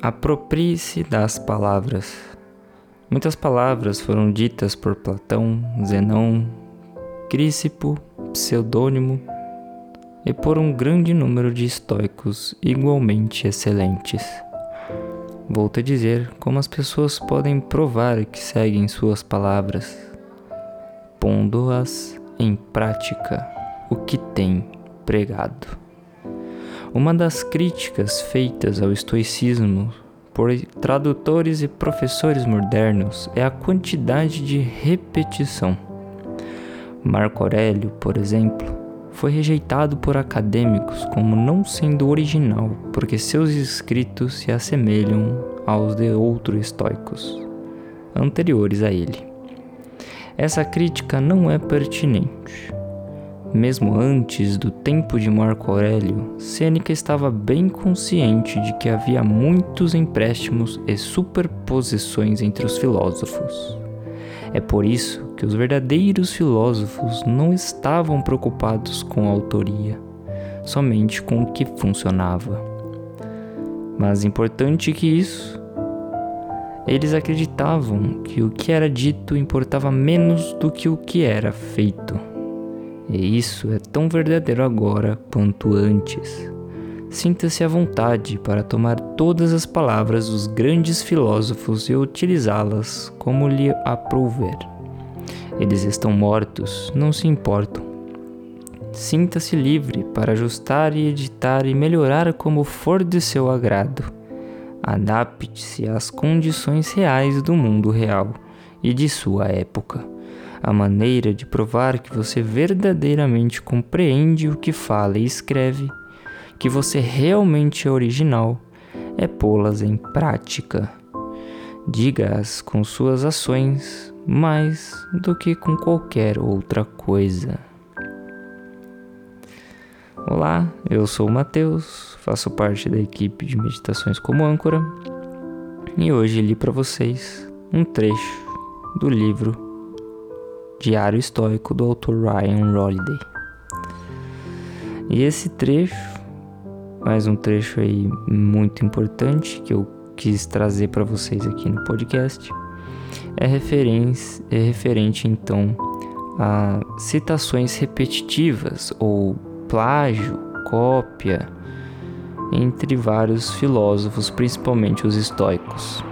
Aproprie-se das palavras. Muitas palavras foram ditas por Platão, Zenão, Crícipo, Pseudônimo e por um grande número de estoicos igualmente excelentes. Volto a dizer como as pessoas podem provar que seguem suas palavras, pondo-as em prática o que têm pregado. Uma das críticas feitas ao estoicismo por tradutores e professores modernos é a quantidade de repetição. Marco Aurélio, por exemplo, foi rejeitado por acadêmicos como não sendo original, porque seus escritos se assemelham aos de outros estoicos anteriores a ele. Essa crítica não é pertinente. Mesmo antes do tempo de Marco Aurélio, Sêneca estava bem consciente de que havia muitos empréstimos e superposições entre os filósofos. É por isso que os verdadeiros filósofos não estavam preocupados com a autoria, somente com o que funcionava. Mais importante que isso, eles acreditavam que o que era dito importava menos do que o que era feito. E isso é tão verdadeiro agora quanto antes. Sinta-se à vontade para tomar todas as palavras dos grandes filósofos e utilizá-las como lhe aprouver. Eles estão mortos, não se importam. Sinta-se livre para ajustar e editar e melhorar como for de seu agrado. Adapte-se às condições reais do mundo real e de sua época. A maneira de provar que você verdadeiramente compreende o que fala e escreve, que você realmente é original, é pô-las em prática. Diga-as com suas ações mais do que com qualquer outra coisa. Olá, eu sou o Matheus, faço parte da equipe de meditações como âncora e hoje li para vocês um trecho do livro Diário Histórico do autor Ryan Holiday. E esse trecho, mais um trecho aí muito importante que eu quis trazer para vocês aqui no podcast, é, é referente então a citações repetitivas ou plágio, cópia, entre vários filósofos, principalmente os estoicos.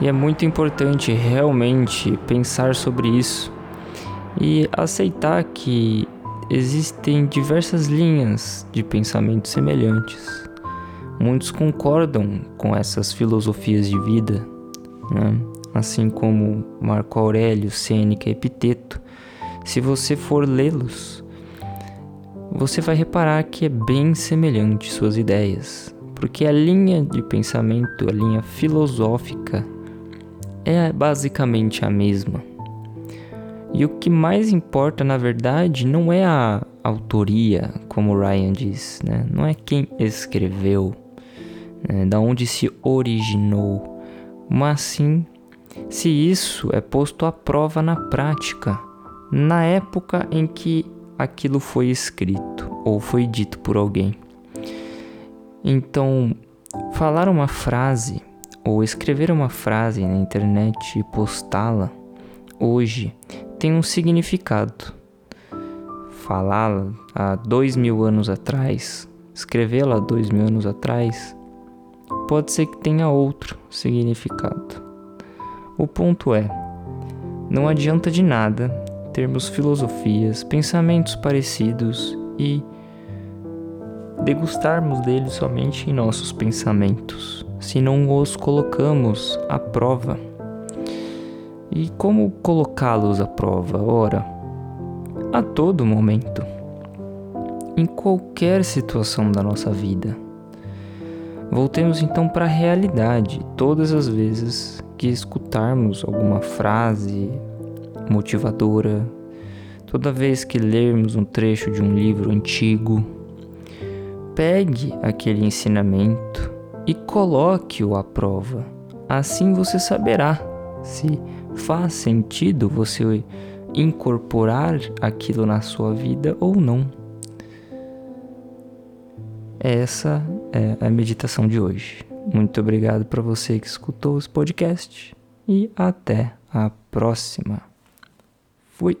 E é muito importante realmente pensar sobre isso e aceitar que existem diversas linhas de pensamento semelhantes. Muitos concordam com essas filosofias de vida, né? assim como Marco Aurélio, Sêneca e Epiteto. Se você for lê-los, você vai reparar que é bem semelhante suas ideias, porque a linha de pensamento, a linha filosófica é basicamente a mesma. E o que mais importa, na verdade, não é a autoria, como Ryan diz, né? não é quem escreveu, né? da onde se originou, mas sim se isso é posto à prova na prática, na época em que aquilo foi escrito ou foi dito por alguém. Então, falar uma frase ou escrever uma frase na internet e postá-la hoje tem um significado. Falá-la há dois mil anos atrás, escrevê-la há dois mil anos atrás, pode ser que tenha outro significado. O ponto é: não adianta de nada termos filosofias, pensamentos parecidos e degustarmos deles somente em nossos pensamentos se não os colocamos à prova. E como colocá-los à prova? Ora, a todo momento, em qualquer situação da nossa vida. Voltemos então para a realidade todas as vezes que escutarmos alguma frase motivadora, toda vez que lermos um trecho de um livro antigo, pegue aquele ensinamento e coloque-o à prova. Assim você saberá se faz sentido você incorporar aquilo na sua vida ou não. Essa é a meditação de hoje. Muito obrigado para você que escutou esse podcast e até a próxima. Fui.